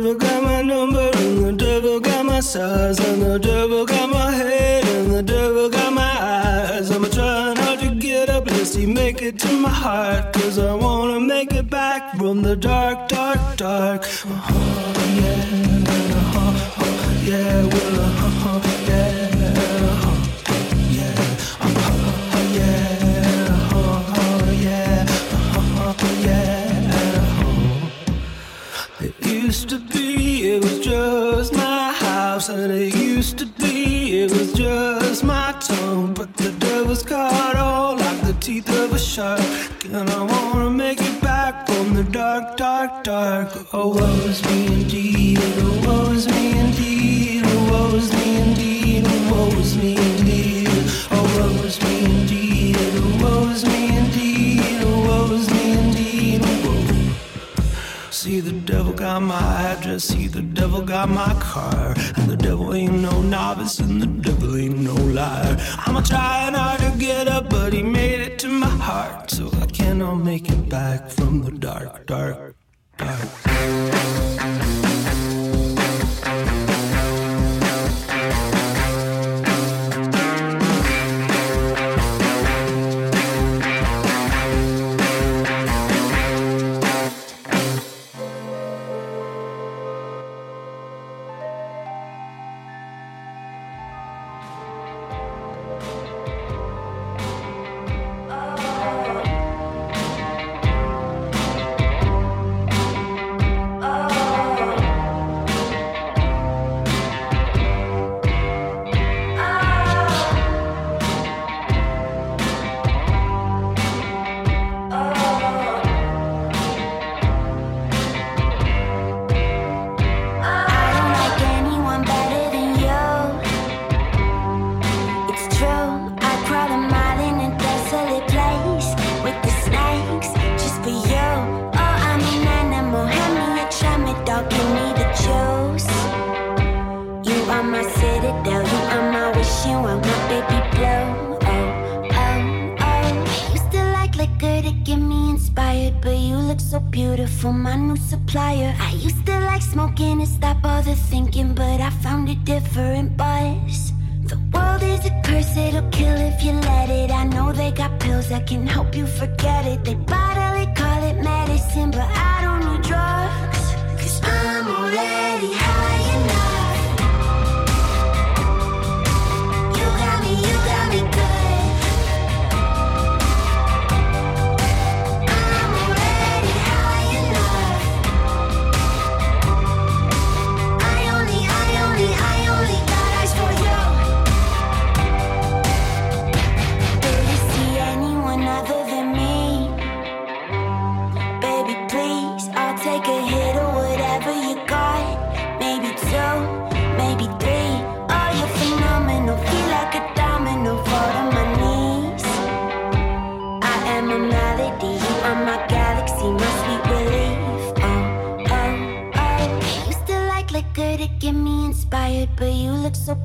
got my number, and the devil got my size, and the devil got my head, and the devil got my eyes. I'm trying hard to get up, let's see, make it to my heart, cause I wanna make it back from the dark, dark, dark. Uh-huh, yeah, uh-huh, uh, yeah, well, uh-huh, and it used to be, it was just my tongue. But the devil's got all like the teeth of a shark, and I wanna make it back from the dark, dark, dark. Oh, woe is me See the devil got my address, see the devil got my car. And the devil ain't no novice, and the devil ain't no liar. I'm a trying hard to get up, but he made it to my heart. So I cannot make it back from the dark, dark, dark. Look so beautiful, my new supplier. I used to like smoking to stop all the thinking, but I found a different buzz. The world is a curse, it'll kill if you let it. I know they got pills that can help you forget it. They bottle it, call it medicine, but I don't need drugs. Cause I'm already high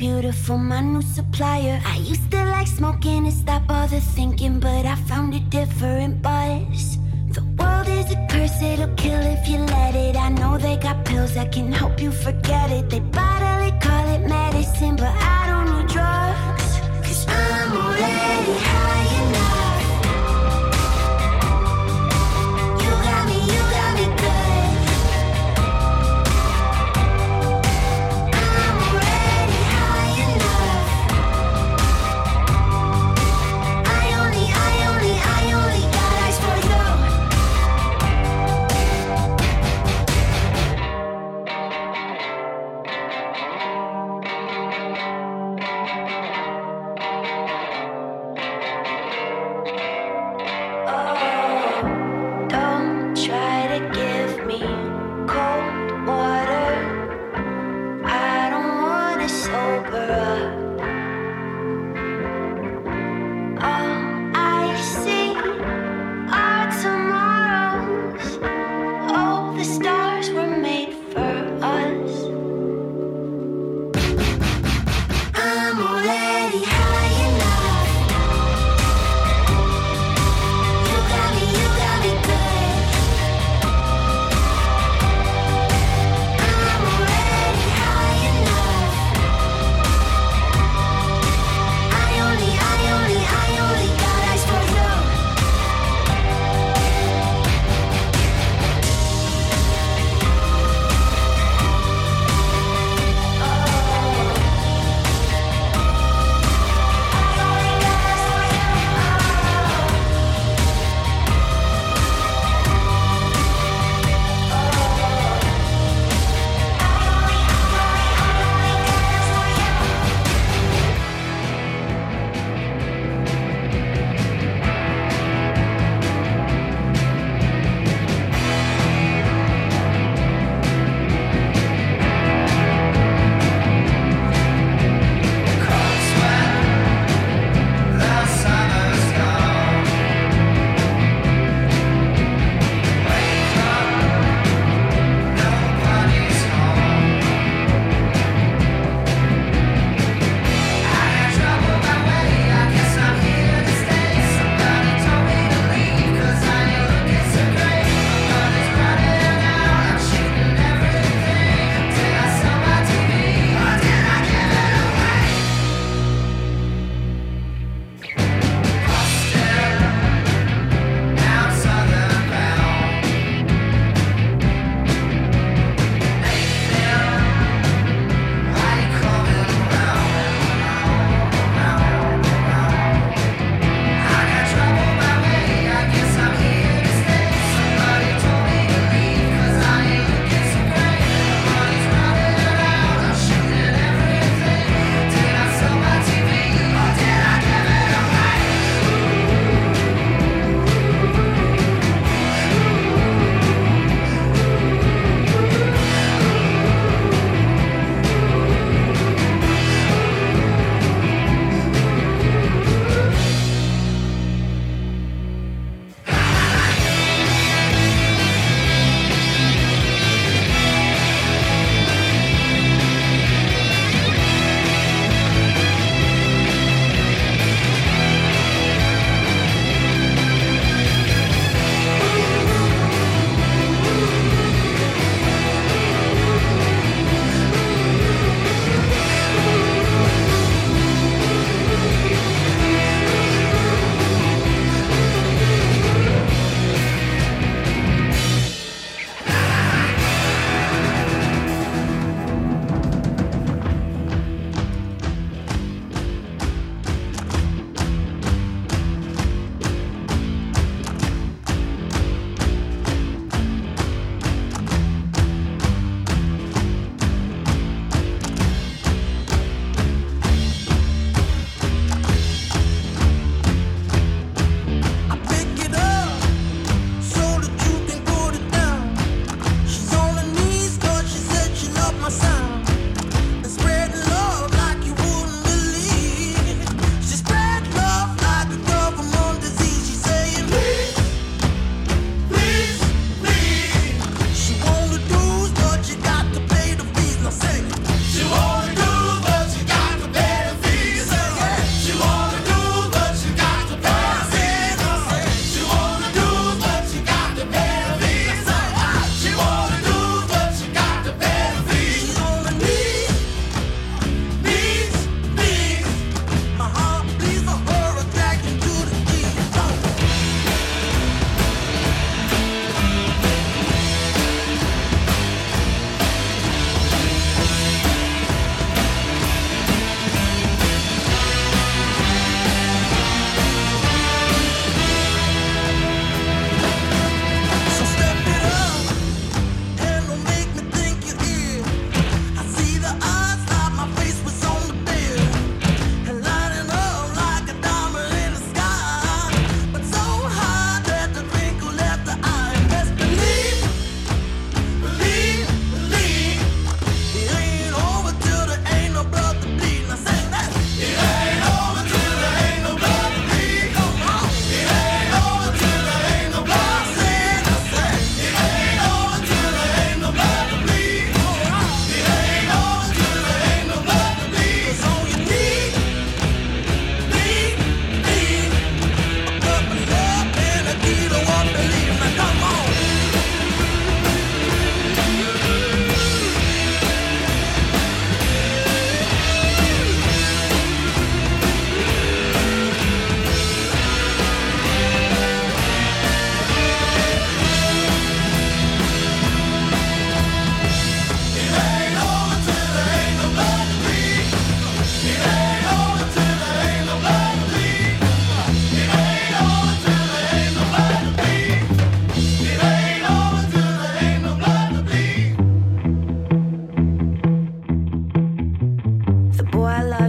beautiful, my new supplier. I used to like smoking to stop all the thinking, but I found a different buzz. The world is a curse, it'll kill if you let it. I know they got pills that can help you forget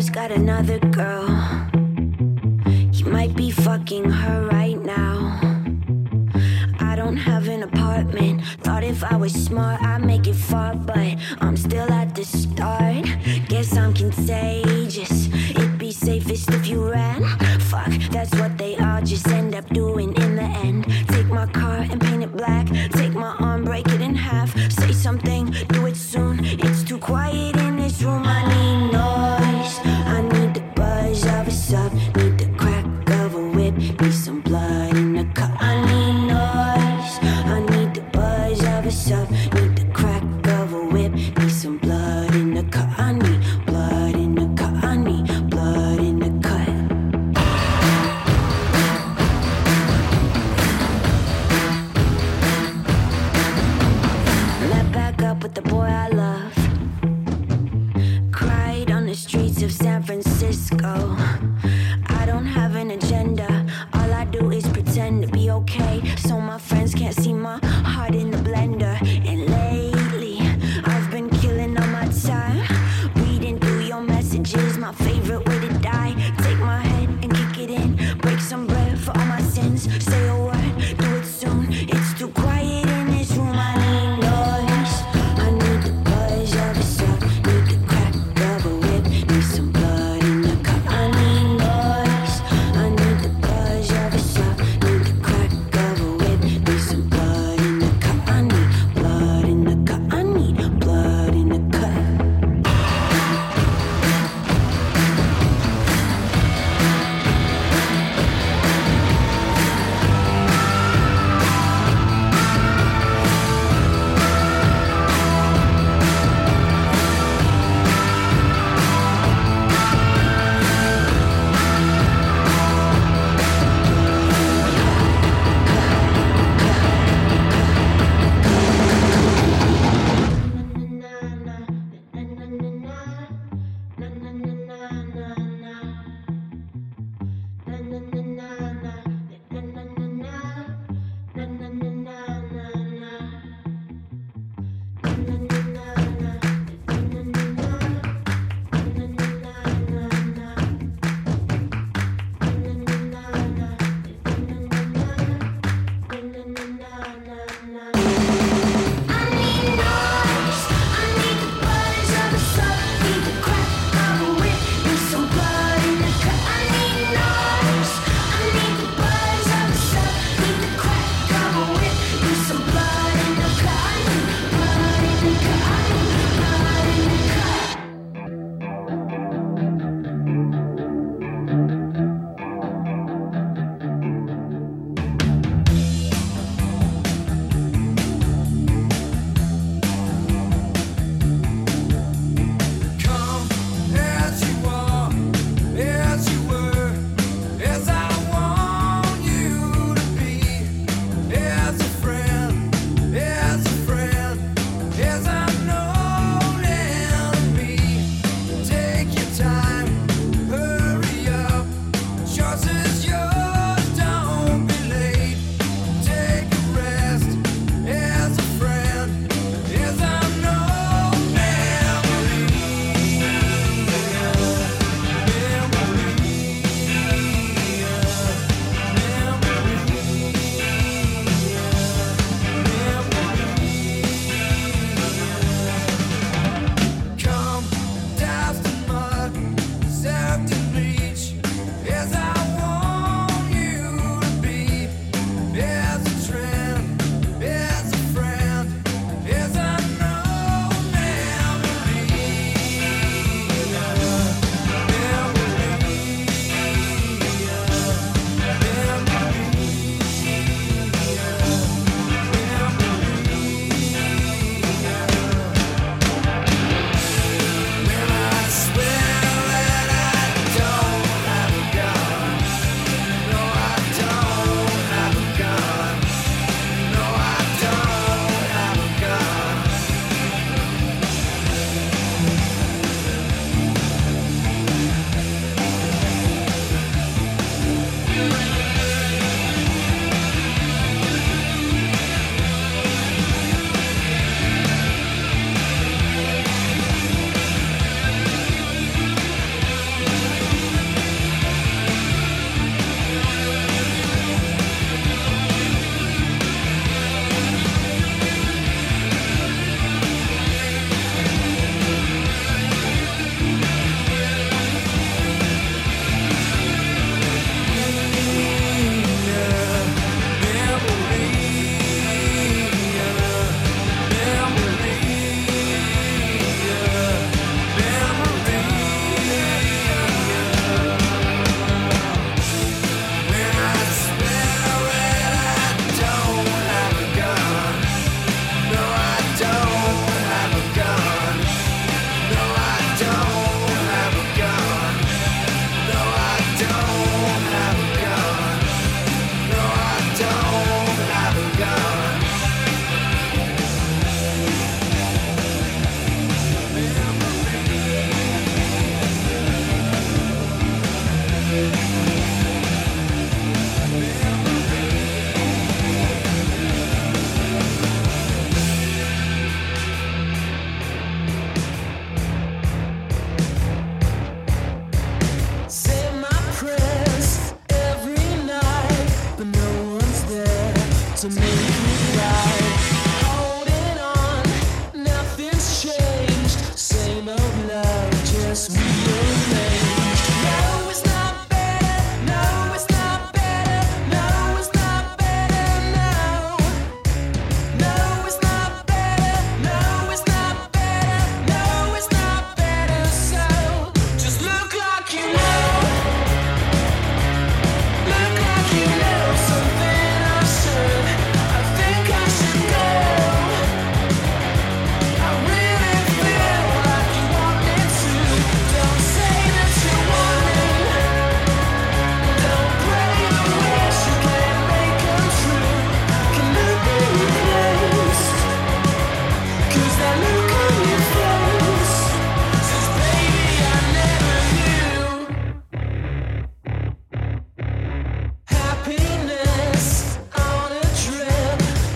love's got another girl. He might be fucking her right now. I don't have an apartment. Thought if I was smart, I'd make it far, but I'm still at the start. Guess I'm contagious. It'd be safest if you ran. Fuck, that's what they all just end up doing in the end. Take my car and paint it black. Take my arm, break it in half. Say something, do it soon. It's too quiet in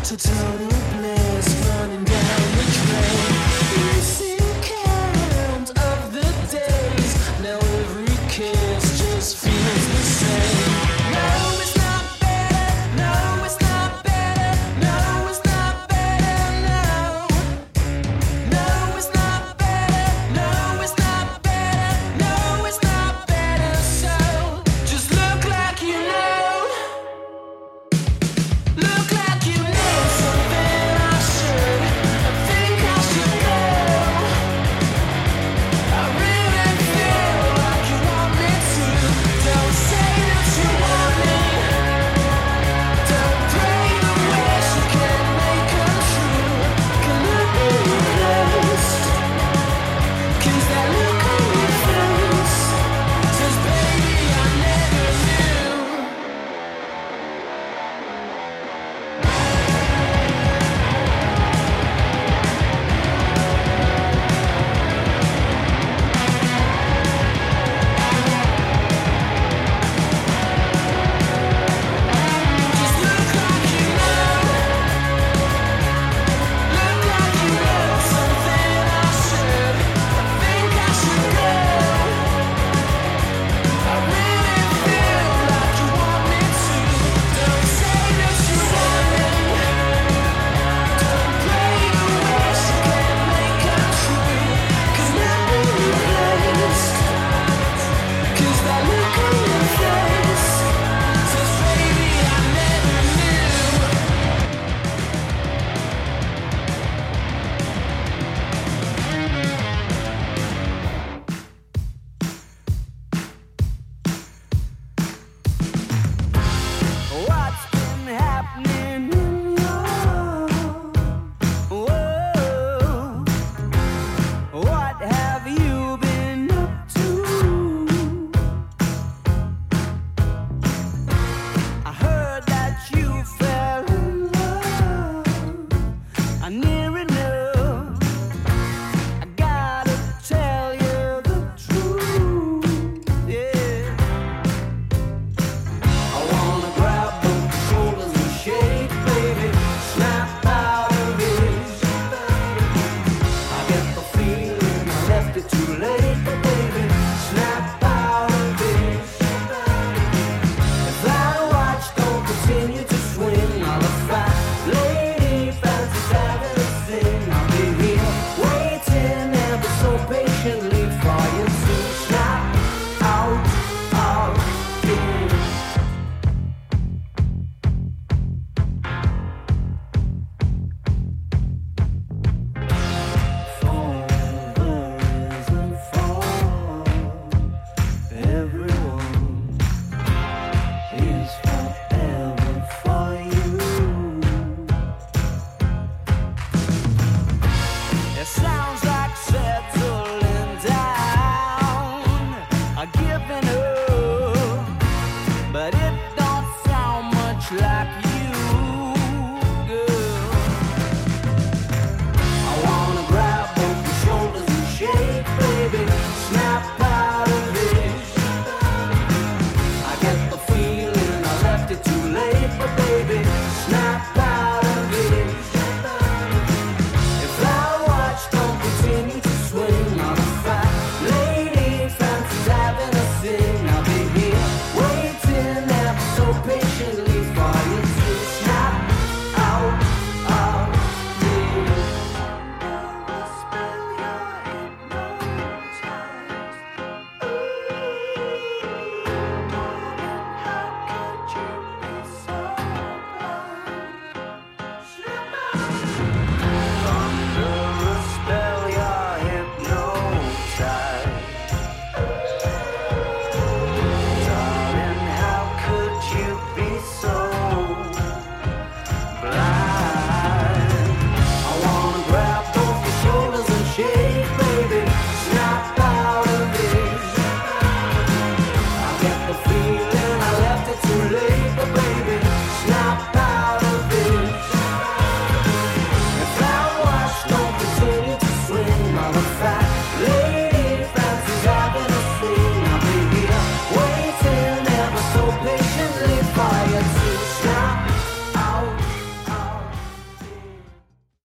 to tell you.